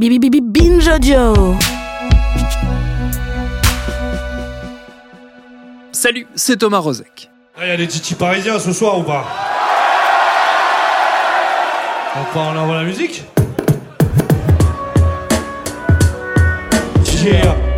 Bibi Bibi Binge Audio. Salut, c'est Thomas Rozek. Il y a des titis parisiens ce soir ou pas On part en avant la musique Yeah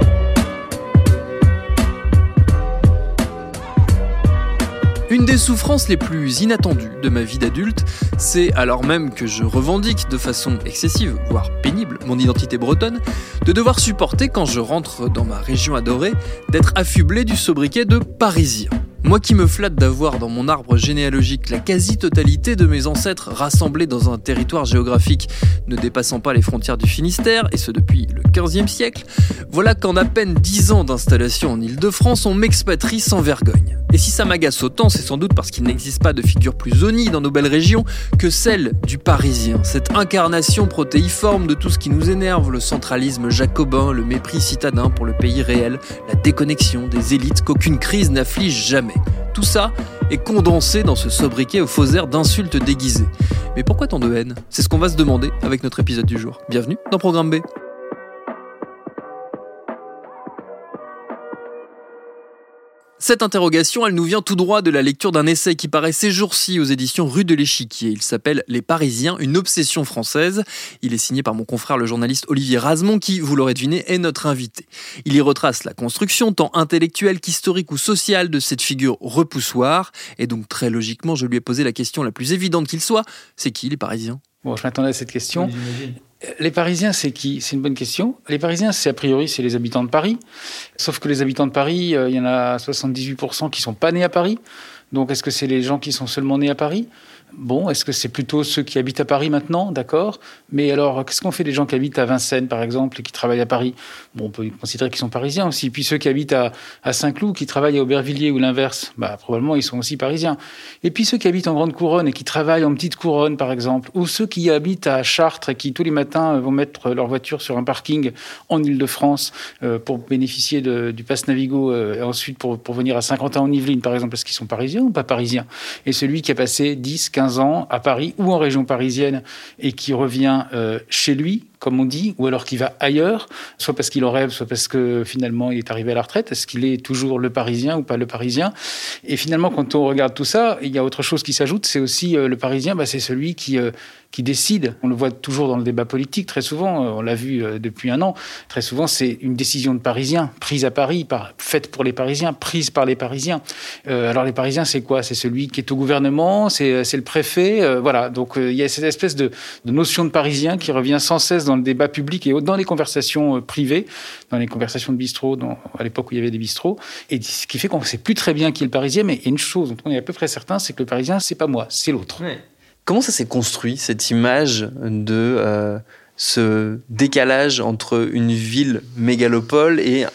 Une des souffrances les plus inattendues de ma vie d'adulte, c'est, alors même que je revendique de façon excessive, voire pénible, mon identité bretonne, de devoir supporter, quand je rentre dans ma région adorée, d'être affublé du sobriquet de Parisien. Moi qui me flatte d'avoir dans mon arbre généalogique la quasi-totalité de mes ancêtres rassemblés dans un territoire géographique ne dépassant pas les frontières du Finistère, et ce depuis le 15e siècle, voilà qu'en à peine 10 ans d'installation en Île-de-France, on m'expatrie sans vergogne. Et si ça m'agace autant, c'est sans doute parce qu'il n'existe pas de figure plus onie dans nos belles régions que celle du Parisien, cette incarnation protéiforme de tout ce qui nous énerve, le centralisme jacobin, le mépris citadin pour le pays réel, la déconnexion des élites qu'aucune crise n'afflige jamais. Tout ça est condensé dans ce sobriquet au faux d'insultes déguisées. Mais pourquoi tant de haine? C'est ce qu'on va se demander avec notre épisode du jour. Bienvenue dans Programme B. Cette interrogation, elle nous vient tout droit de la lecture d'un essai qui paraît ces jours-ci aux éditions Rue de l'Échiquier. Il s'appelle Les Parisiens, une obsession française. Il est signé par mon confrère le journaliste Olivier Razemont qui, vous l'aurez deviné, est notre invité. Il y retrace la construction, tant intellectuelle qu'historique ou sociale, de cette figure repoussoire. Et donc très logiquement, je lui ai posé la question la plus évidente qu'il soit. C'est qui les Parisiens? Bon, je m'attendais à cette question. Les Parisiens, c'est qui? C'est une bonne question. Les Parisiens, c'est a priori, c'est les habitants de Paris. Sauf que les habitants de Paris, euh, il y en a 78% qui sont pas nés à Paris. Donc, est-ce que c'est les gens qui sont seulement nés à Paris? Bon, est-ce que c'est plutôt ceux qui habitent à Paris maintenant D'accord? Mais alors, qu'est-ce qu'on fait des gens qui habitent à Vincennes, par exemple, et qui travaillent à Paris? On peut considérer qu'ils sont parisiens aussi. Puis ceux qui habitent à, Saint-Cloud, qui travaillent à Aubervilliers ou l'inverse, bah, probablement, ils sont aussi parisiens. Et puis ceux qui habitent en grande couronne et qui travaillent en petite couronne, par exemple, ou ceux qui habitent à Chartres et qui tous les matins vont mettre leur voiture sur un parking en Ile-de-France euh, pour bénéficier du pass Navigo euh, et ensuite pour, venir à Saint-Quentin-en-Yvelines, par exemple, est-ce qu'ils sont parisiens ou pas parisiens? Et celui qui a passé 10, 15 ans à Paris ou en région parisienne et qui revient euh, chez lui, comme on dit, ou alors qui va ailleurs, soit parce qu'il en rêve, soit parce que finalement il est arrivé à la retraite. Est-ce qu'il est toujours le Parisien ou pas le Parisien? Et finalement, quand on regarde tout ça, il y a autre chose qui s'ajoute, c'est aussi euh, le Parisien, bah, c'est celui qui euh, qui décide. On le voit toujours dans le débat politique, très souvent, euh, on l'a vu depuis un an, très souvent c'est une décision de Parisiens, prise à Paris, par, faite pour les Parisiens, prise par les Parisiens. Alors les Parisiens, c'est quoi? C'est celui qui est au gouvernement, c'est le préfet, voilà. Donc il y a cette espèce de, de, notion de Parisien qui revient sans cesse dans le débat public et dans les conversations euh, privées, dans les conversations de bistrot, dans, à l'époque où il y avait des bistrots, et ce qui fait qu'on ne sait plus très bien qui est le Parisien, mais il y a une chose dont on est à peu près certain, c'est que le Parisien, c'est pas moi, c'est l'autre. Comment ça s'est construit, cette image de euh, ce décalage entre une ville mégalopole et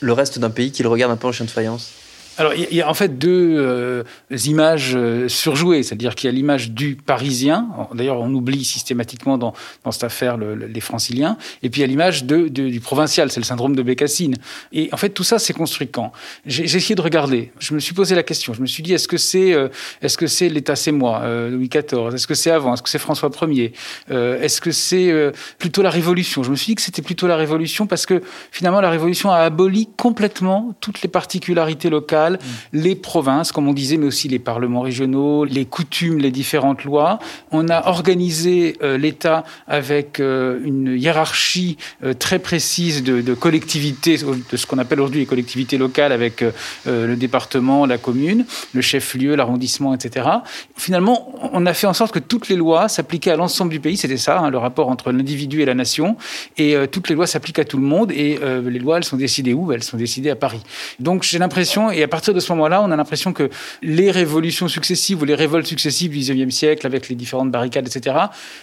le reste d'un pays qui le regarde un peu en chien de faïence? Alors, il y a en fait deux euh, images euh, surjouées, c'est-à-dire qu'il y a l'image du Parisien, d'ailleurs on oublie systématiquement dans, dans cette affaire le, le, les Franciliens, et puis il y a l'image de, de, du provincial, c'est le syndrome de Bécassine. Et en fait, tout ça, c'est construit quand? J'ai essayé de regarder, je me suis posé la question, je me suis dit, est-ce que c'est euh, est-ce que c'est l'État c'est moi, euh, Louis XIV Est-ce que c'est avant? Est-ce que c'est François Ier? Euh, Est-ce que c'est plutôt la Révolution? Je me suis dit que c'était plutôt la Révolution parce que finalement, la Révolution a aboli complètement toutes les particularités locales Les provinces, comme on disait, mais aussi les parlements régionaux, les coutumes, les différentes lois. On a organisé euh, l'État avec euh, une hiérarchie euh, très précise de, collectivités, de ce qu'on appelle aujourd'hui les collectivités locales, avec le département, la commune, le chef-lieu, l'arrondissement, etc. Finalement, on a fait en sorte que toutes les lois s'appliquaient à l'ensemble du pays. C'était ça, hein, le rapport entre l'individu et la nation. Et toutes les lois s'appliquent à tout le monde. Et les lois, elles sont décidées où? Elles sont décidées à Paris. Donc j'ai l'impression, et à partir de ce moment-là, on a l'impression que les révolutions successives ou les révoltes successives du XIXe siècle, avec les différentes barricades, etc.,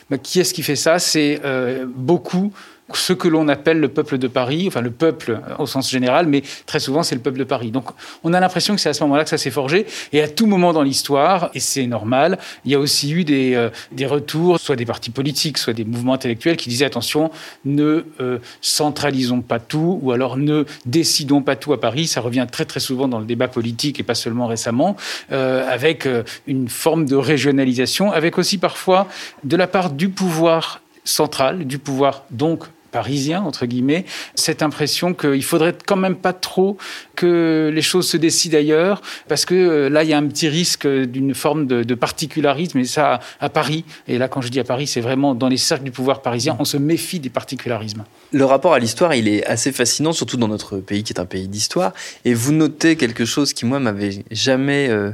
bah, qui est-ce qui fait ça? C'est euh, beaucoup ce que l'on appelle le peuple de Paris, enfin le peuple au sens général, mais très souvent c'est le peuple de Paris. Donc on a l'impression que c'est à ce moment-là que ça s'est forgé, et à tout moment dans l'histoire, et c'est normal, il y a aussi eu des, euh, des retours, soit des partis politiques, soit des mouvements intellectuels qui disaient attention, ne euh, centralisons pas tout, ou alors ne décidons pas tout à Paris. Ça revient très très souvent dans le débat politique et pas seulement récemment, euh, avec une forme de régionalisation, avec aussi parfois de la part du pouvoir central, du pouvoir donc parisien, entre guillemets, cette impression qu'il faudrait quand même pas trop que les choses se décident ailleurs, parce que euh, là, il y a un petit risque d'une forme de, particularisme, et ça, à Paris, et là, quand je dis à Paris, c'est vraiment dans les cercles du pouvoir parisien, on se méfie des particularismes. Le rapport à l'histoire, il est assez fascinant, surtout dans notre pays qui est un pays d'histoire, et vous notez quelque chose qui, moi, m'avait jamais... Euh,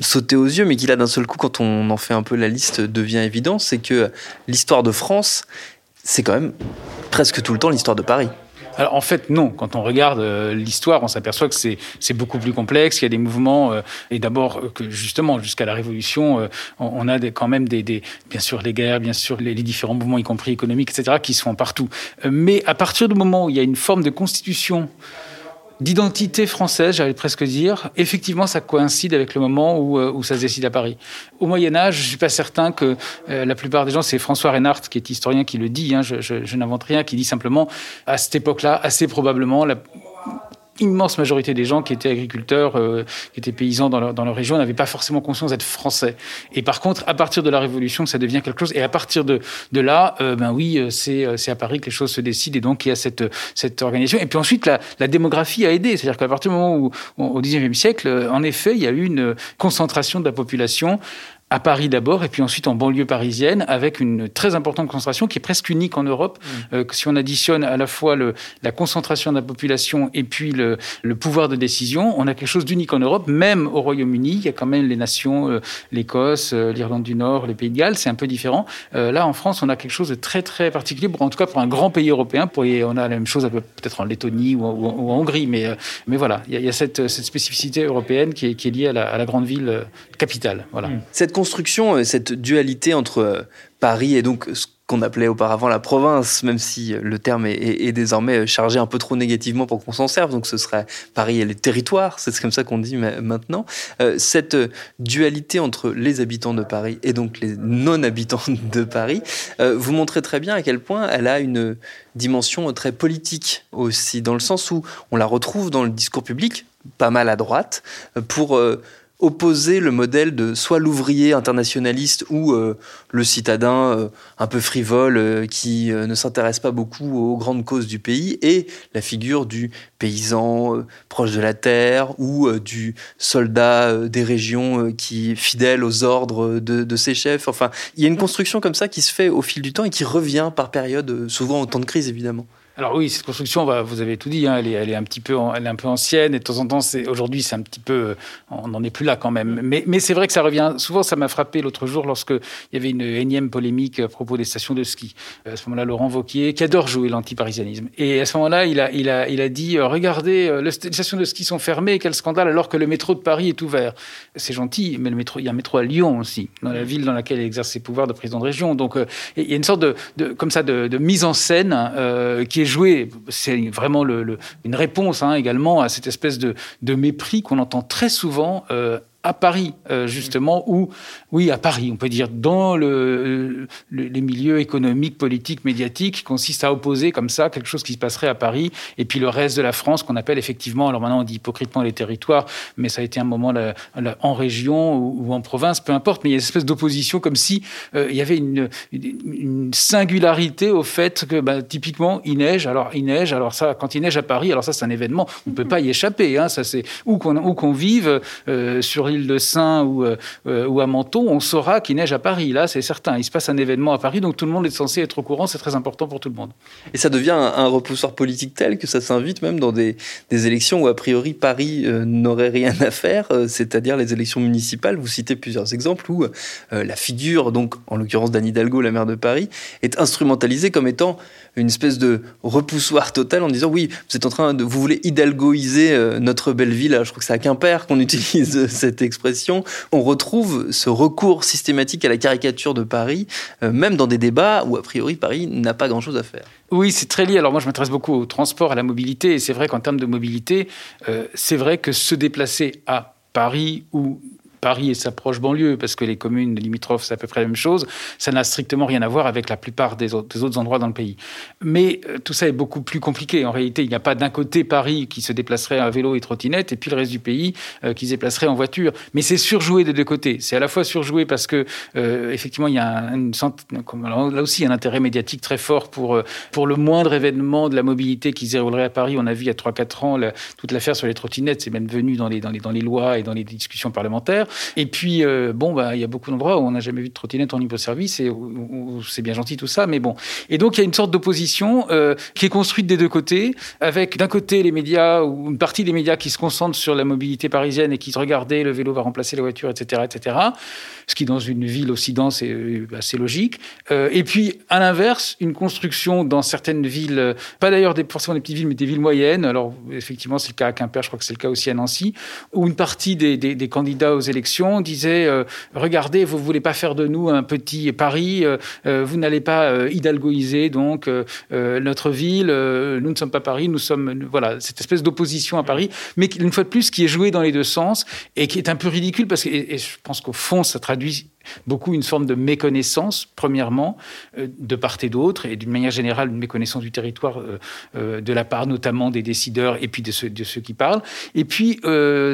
sauté aux yeux, mais qui là d'un seul coup, quand on en fait un peu la liste, devient évident, c'est que l'histoire de France, c'est quand même presque tout le temps l'histoire de Paris. Alors en fait, non. Quand on regarde euh, l'histoire, on s'aperçoit que c'est beaucoup plus complexe, qu'il y a des mouvements, euh, et d'abord euh, que justement, jusqu'à la Révolution, on, a quand même des, des, bien sûr les guerres, bien sûr les, les, différents mouvements, y compris économiques, etc., qui se font partout. mais à partir du moment où il y a une forme de constitution d'identité française, j'allais presque dire, effectivement, ça coïncide avec le moment où, euh, où ça se décide à Paris. Au Moyen Âge, je suis pas certain que euh, la plupart des gens, c'est François Reinhardt, qui est historien, qui le dit, hein, je, n'invente rien, qui dit simplement, à cette époque-là, assez probablement, immense majorité des gens qui étaient agriculteurs, euh, qui étaient paysans dans leur, dans leur région, n'avaient pas forcément conscience d'être français. Et par contre, à partir de la Révolution, ça devient quelque chose. Et à partir de, de là, euh, ben oui, euh, c'est, c'est à Paris que les choses se décident. Et donc, il y a cette, cette organisation. Et puis ensuite, la, la démographie a aidé. C'est-à-dire qu'à partir du moment où, au XIXe siècle, en effet, il y a eu une concentration de la population à Paris d'abord, et puis ensuite en banlieue parisienne, avec une très importante concentration qui est presque unique en Europe. Mmh. Euh, si on additionne à la fois le, la concentration de la population et puis le, le, pouvoir de décision, on a quelque chose d'unique en Europe. Même au Royaume-Uni, il y a quand même les nations, euh, l'Écosse, euh, l'Irlande du Nord, les Pays de Galles, c'est un peu différent. Là, en France, on a quelque chose de très très particulier, en tout cas pour un grand pays européen. Pour, on a la même chose peut-être en Lettonie ou, ou, ou, en Hongrie, mais, mais voilà, il y a, il y a cette, cette, spécificité européenne qui est, qui est liée à la, à la grande ville capitale. Voilà. Mmh. Cette euh, cette dualité entre euh, Paris et donc ce qu'on appelait auparavant la province, même si le terme est, désormais chargé un peu trop négativement pour qu'on s'en serve, donc ce serait Paris et les territoires, c'est comme ça qu'on dit maintenant. Euh, cette dualité entre les habitants de Paris et donc les non-habitants de Paris, euh, vous montrez très bien à quel point elle a une dimension très politique aussi, dans le sens où on la retrouve dans le discours public, pas mal à droite, pour... Euh, opposer le modèle de soit l'ouvrier internationaliste ou euh, le citadin euh, un peu frivole euh, qui ne s'intéresse pas beaucoup aux grandes causes du pays et la figure du paysan proche de la terre ou du soldat des régions qui fidèle aux ordres de, de, ses chefs. Enfin, il y a une construction comme ça qui se fait au fil du temps et qui revient par période, souvent au temps de crise évidemment. Alors oui, cette construction, vous avez tout dit, hein, elle, est, elle, est, un petit peu, elle est un peu ancienne et de temps en temps, aujourd'hui, c'est un petit peu, on n'en est plus là quand même. Mais, mais c'est vrai que ça revient. Souvent, ça m'a frappé l'autre jour lorsque il y avait une énième polémique à propos des stations de ski. À ce moment-là, Laurent Vauquier, qui adore jouer l'antiparisianisme, et à ce moment-là, il a, il a, il a dit euh, regardez, euh, les stations de ski sont fermées, quel scandale alors que le métro de Paris est ouvert. C'est gentil, mais le métro, il y a un métro à Lyon aussi, dans la ville dans laquelle il exerce ses pouvoirs de président de région. Donc, euh, il y a une sorte de, de comme ça, de, de mise en scène euh, qui est jouée. C'est vraiment une réponse hein, également à cette espèce de, de mépris qu'on entend très souvent euh, à Paris, euh, justement, où, oui, à Paris, on peut dire, dans le, le, les milieux économiques, politiques, médiatiques, consiste à opposer comme ça quelque chose qui se passerait à Paris, et puis le reste de la France, qu'on appelle effectivement, alors maintenant on dit hypocritement les territoires, mais ça a été un moment en région ou, ou, en province, peu importe, mais il y a une espèce d'opposition comme si euh, il y avait une, une, singularité au fait que, bah, typiquement, il neige, alors il neige, alors ça, quand il neige à Paris, alors ça c'est un événement, on ne peut pas y échapper, hein, ça c'est où qu'on qu vive, euh, sur l'île-de-Saint ou, ou à Menton, on saura qu'il neige à Paris. Là, c'est certain. Il se passe un événement à Paris, donc tout le monde est censé être au courant. C'est très important pour tout le monde. Et ça devient un, repoussoir politique tel que ça s'invite même dans des, élections où, a priori, Paris n'aurait rien à faire, c'est-à-dire les élections municipales. Vous citez plusieurs exemples où la figure, donc en l'occurrence d'Anne Hidalgo, la maire de Paris, est instrumentalisée comme étant une espèce de repoussoir total en disant oui, vous êtes en train de, vous voulez hidalgoiser euh, notre belle ville. je crois que c'est à Quimper qu'on utilise cette expression. On retrouve ce recours systématique à la caricature de Paris, euh, même dans des débats où a priori Paris n'a pas grand-chose à faire. Oui, c'est très lié. Alors moi, je m'intéresse beaucoup au transport, à la mobilité, et c'est vrai qu'en termes de mobilité, euh, c'est vrai que se déplacer à Paris ou Paris et sa proche banlieue, parce que les communes limitrophes, c'est à peu près la même chose, ça n'a strictement rien à voir avec la plupart des autres, endroits dans le pays. Mais euh, tout ça est beaucoup plus compliqué. En réalité, il n'y a pas d'un côté Paris qui se déplacerait à vélo et trottinette, et puis le reste du pays euh, qui se déplacerait en voiture. Mais c'est surjoué des deux côtés. C'est à la fois surjoué parce que, euh, effectivement, il y a une, là aussi un intérêt médiatique très fort pour, pour le moindre événement de la mobilité qui se déroulerait à Paris. On a vu il y a 3-4 ans toute l'affaire sur les trottinettes, c'est même venu dans les, dans, les, dans les lois et dans les discussions parlementaires. Et puis, euh, bon, bah, il y a beaucoup d'endroits où on n'a jamais vu de trottinette en libre-service et c'est bien gentil tout ça, mais bon. Et donc, il y a une sorte d'opposition euh, qui est construite des deux côtés, avec d'un côté les médias ou une partie des médias qui se concentrent sur la mobilité parisienne et qui se regardaient le vélo va remplacer la voiture, etc., etc. Ce qui, dans une ville aussi dense, est euh, assez logique. et puis, à l'inverse, une construction dans certaines villes, pas d'ailleurs forcément des petites villes, mais des villes moyennes. Alors, effectivement, c'est le cas à Quimper, je crois que c'est le cas aussi à Nancy, où une partie des, des candidats aux élections disait euh, regardez, vous voulez pas faire de nous un petit Paris, euh, euh, vous n'allez pas hidalgoiser donc notre ville. nous ne sommes pas Paris, nous sommes voilà cette espèce d'opposition à Paris, mais une fois de plus qui est jouée dans les deux sens et qui est un peu ridicule parce que et je pense qu'au fond ça traduit beaucoup une forme de méconnaissance, premièrement, euh, de part et d'autre, et d'une manière générale, une méconnaissance du territoire euh, euh, de la part notamment des décideurs et puis de ceux, de ceux qui parlent. Et puis,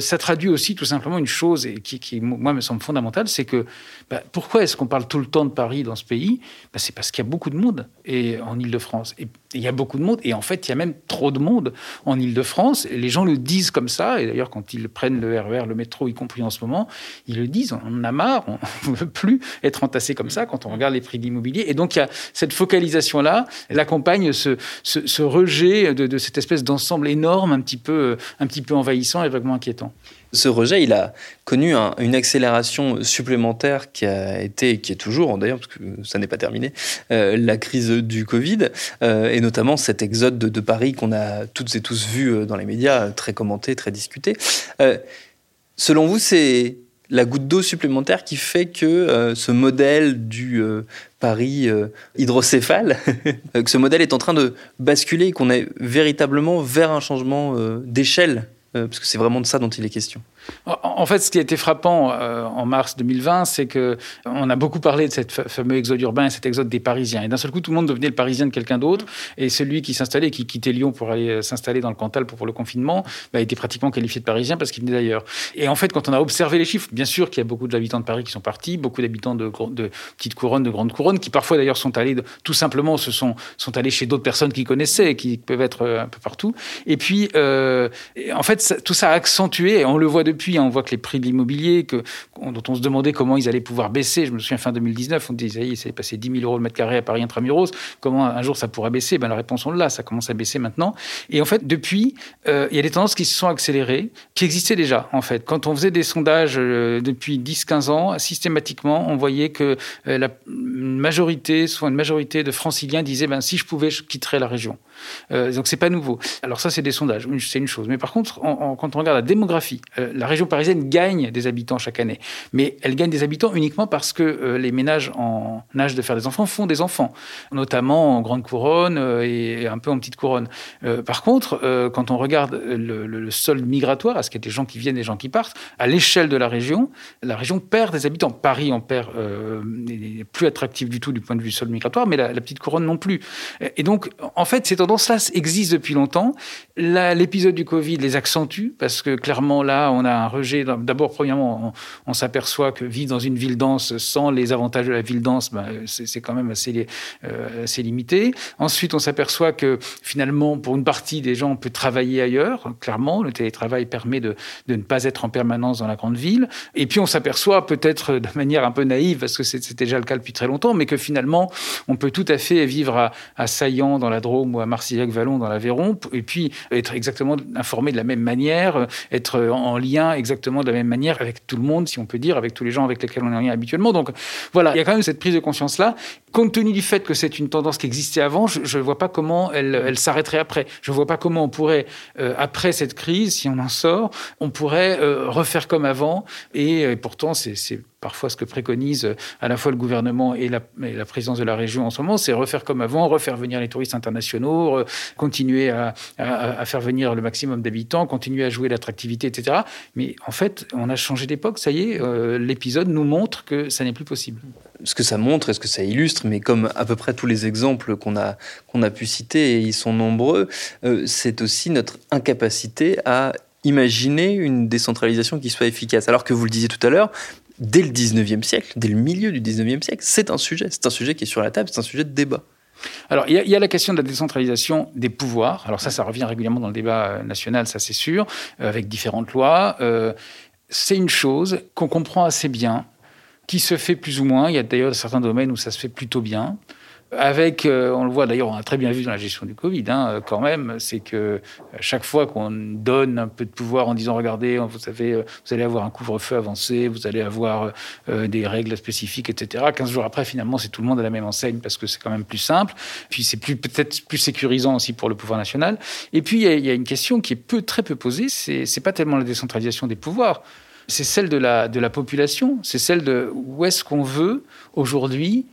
ça traduit aussi tout simplement une chose qui, moi, me semble fondamentale, c'est que bah, pourquoi est-ce qu'on parle tout le temps de Paris dans ce pays? Bah, C'est parce qu'il y a beaucoup de monde et, en Ile-de-France. Il y a beaucoup de monde, et en fait, il y a même trop de monde en Ile-de-France. Les gens le disent comme ça, et d'ailleurs, quand ils prennent le RER, e le métro, y compris en ce moment, ils le disent, on en a marre, on ne veut plus être entassé comme ça quand on regarde les prix de l'immobilier. Et donc, il y a cette focalisation-là, elle accompagne ce, ce, rejet de, de, cette espèce d'ensemble énorme, un petit, peu, un petit peu envahissant et vraiment inquiétant. Ce rejet, il a connu une accélération supplémentaire qui a été, qui est toujours d'ailleurs, parce que ça n'est pas terminé, euh, la crise du Covid, euh, et notamment cet exode de, Paris qu'on a toutes et tous vu euh, dans les médias, très commenté, très discuté. selon vous, c'est la goutte d'eau supplémentaire qui fait que ce modèle du Paris hydrocéphale, que ce modèle est en train de basculer et qu'on est véritablement vers un changement d'échelle parce que c'est vraiment de ça dont il est question. En fait, ce qui a été frappant euh, en mars 2020, c'est que on a beaucoup parlé de cette fameux exode urbain, cet exode des Parisiens. Et d'un seul coup, tout le monde devenait le Parisien de quelqu'un d'autre. Et celui qui s'installait, qui quittait Lyon pour aller euh, s'installer dans le Cantal pour, le confinement, bah, était pratiquement qualifié de Parisien parce qu'il venait d'ailleurs. Et en fait, quand on a observé les chiffres, bien sûr qu'il y a beaucoup d'habitants de Paris qui sont partis, beaucoup d'habitants de, de petites couronnes, de grandes couronnes, qui parfois d'ailleurs sont allés, tout simplement, se sont, sont allés chez d'autres personnes qui connaissaient, qui peuvent être un peu partout. Et puis, en fait, tout ça a accentué, et on le voit depuis, hein, on voit que les prix de l'immobilier, dont on se demandait comment ils allaient pouvoir baisser, je me souviens fin 2019, on disait, il s'est passé 10 000 euros le mètre carré à Paris intramuros, comment un jour ça pourra baisser? Ben, La réponse, on l'a, ça commence à baisser maintenant. Et en fait, depuis, euh, il y a des tendances qui se sont accélérées, qui existaient déjà, en fait. Quand on faisait des sondages euh, depuis 10-15 ans, systématiquement, on voyait que euh, la majorité, soit une majorité de franciliens disaient, ben, si je pouvais, je quitterais la région. Donc c'est pas nouveau. Alors ça, c'est des sondages, c'est une chose. Mais par contre, quand on regarde la démographie, la région parisienne gagne des habitants chaque année. Mais elle gagne des habitants uniquement parce que euh, les ménages en âge de faire des enfants font des enfants, notamment en grande couronne et un peu en petite couronne. par contre, quand on regarde le, le, solde migratoire, à ce qu'il y a des gens qui viennent, des gens qui partent, à l'échelle de la région, la région perd des habitants. Paris en perd, n'est plus attractif du tout du point de vue solde migratoire, mais la, petite couronne non plus. Et donc, en fait, c'est tendance-là existe depuis longtemps. L'épisode du Covid les accentue parce que clairement là, on a un rejet. D'abord, premièrement, on, s'aperçoit que vivre dans une ville dense sans les avantages de la ville dense, ben, c'est quand même assez, euh, assez limité. Ensuite, on s'aperçoit que finalement, pour une partie des gens, on peut travailler ailleurs. Clairement, le télétravail permet de, ne pas être en permanence dans la grande ville. Et puis, on s'aperçoit peut-être de manière un peu naïve, parce que c'était déjà le cas depuis très longtemps, mais que finalement, on peut tout à fait vivre à, à Saillant dans la Drôme ou à Marcillac-Vallon dans l'Aveyron, et puis être exactement informé de la même manière, être en lien exactement de la même manière avec tout le monde, si on peut dire, avec tous les gens avec lesquels on est en habituellement. Donc voilà, il y a quand même cette prise de conscience-là. Compte tenu du fait que c'est une tendance qui existait avant, je ne vois pas comment elle, elle s'arrêterait après. Je ne vois pas comment on pourrait, euh, après cette crise, si on en sort, on pourrait euh, refaire comme avant. Et, et pourtant, c'est parfois ce que préconise euh, à la fois le gouvernement et la, la présidence de la région en ce moment, c'est refaire comme avant, refaire venir les touristes internationaux, continuer à, à, faire venir le maximum d'habitants, continuer à jouer l'attractivité, etc. Mais en fait, on a changé d'époque, ça y est, euh, l'épisode nous montre que ça n'est plus possible. Ce que ça montre et ce que ça illustre, mais comme à peu près tous les exemples qu'on a, qu'on a pu citer, et ils sont nombreux, euh, c'est aussi notre incapacité à imaginer une décentralisation qui soit efficace. Alors que vous le disiez tout à l'heure, dès le 19e siècle, dès le milieu du 19e siècle, c'est un sujet. C'est un sujet qui est sur la table, c'est un sujet de débat. Alors, il y, a la question de la décentralisation des pouvoirs. Alors ça, ça revient régulièrement dans le débat euh, national, ça c'est sûr, euh, avec différentes lois. Euh, c'est une chose qu'on comprend assez bien, qui se fait plus ou moins. Il y a d'ailleurs certains domaines où ça se fait plutôt bien. Avec, euh, on le voit d'ailleurs, on a très bien vu dans la gestion du Covid, hein, euh, quand même, c'est que euh, chaque fois qu'on donne un peu de pouvoir en disant, regardez, vous savez, vous allez avoir un couvre-feu avancé, vous allez avoir des règles spécifiques, etc. 15 jours après, finalement, c'est tout le monde à la même enseigne parce que c'est quand même plus simple. Puis c'est peut-être plus sécurisant aussi pour le pouvoir national. Et puis il y, a une question qui est peu, très peu posée, c'est pas tellement la décentralisation des pouvoirs c'est celle de la population, c'est celle de où est-ce qu'on veut aujourd'hui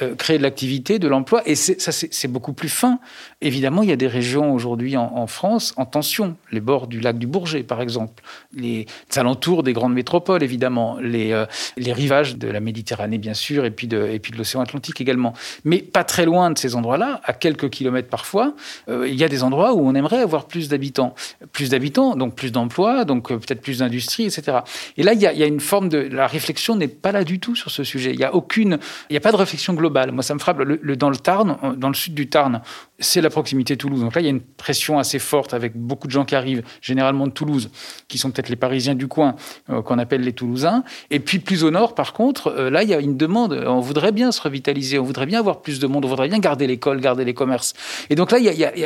euh, créer de l'activité, de l'emploi. Et ça, c'est beaucoup plus fin. Évidemment, il y a des régions aujourd'hui en, France en tension. Les bords du lac du Bourget, par exemple. Les alentours des grandes métropoles, évidemment. Les, euh, les rivages de la Méditerranée, bien sûr, et puis de, de l'océan Atlantique également. Mais pas très loin de ces endroits-là, à quelques kilomètres parfois, euh, il y a des endroits où on aimerait avoir plus d'habitants. Plus d'habitants, donc plus d'emplois, donc peut-être plus d'industrie, etc. Et là, il y, a, il y, a, une forme de... La réflexion n'est pas là du tout sur ce sujet. Il n'y a aucune... Il n'y a pas de réflexion globale moi, ça me frappe. Le, dans le Tarn, euh, dans le sud du Tarn, c'est la proximité Toulouse. Donc là, il y a une pression assez forte avec beaucoup de gens qui arrivent, généralement de Toulouse, qui sont peut-être les Parisiens du coin, euh, qu'on appelle les Toulousains. Et puis plus au nord, par contre, euh, là, il y a une demande. On voudrait bien se revitaliser, on voudrait bien avoir plus de monde, on voudrait bien garder l'école, garder les commerces. Et donc là,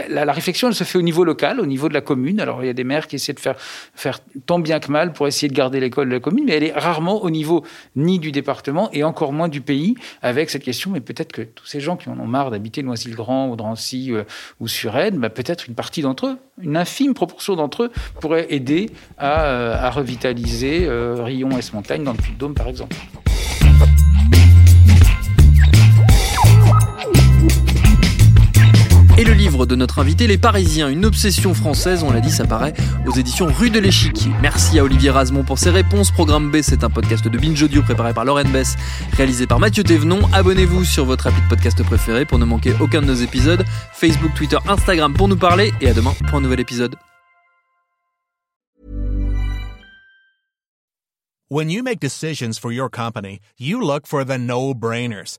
la, réflexion, elle se fait au niveau local, au niveau de la commune. Alors il y a des maires qui essaient de faire, faire tant bien que mal pour essayer de garder l'école de la commune, mais elle est rarement au niveau ni du département et encore moins du pays avec cette question mais peut-être que tous ces gens qui en ont marre d'habiter Noisy-le-Grand ou Drancy euh, ou Suresnes, bah, peut-être une partie d'entre eux, une infime proportion d'entre eux, pourrait aider à, euh, revitaliser euh, Rion et Montagne dans le Puy-de-Dôme, par exemple. Et le livre de notre invité, Les Parisiens, une obsession française, on l'a dit, ça paraît aux éditions Rue de l'Échiquier. Merci à Olivier Rasmont pour ses réponses. Programme B, c'est un podcast de Binge Audio préparé par Lauren Bess, réalisé par Mathieu Thévenon. Abonnez-vous sur votre appli de podcast préféré pour ne manquer aucun de nos épisodes. Facebook, Twitter, Instagram pour nous parler. Et à demain pour un nouvel épisode. When you make decisions for your company, you look for the no-brainers.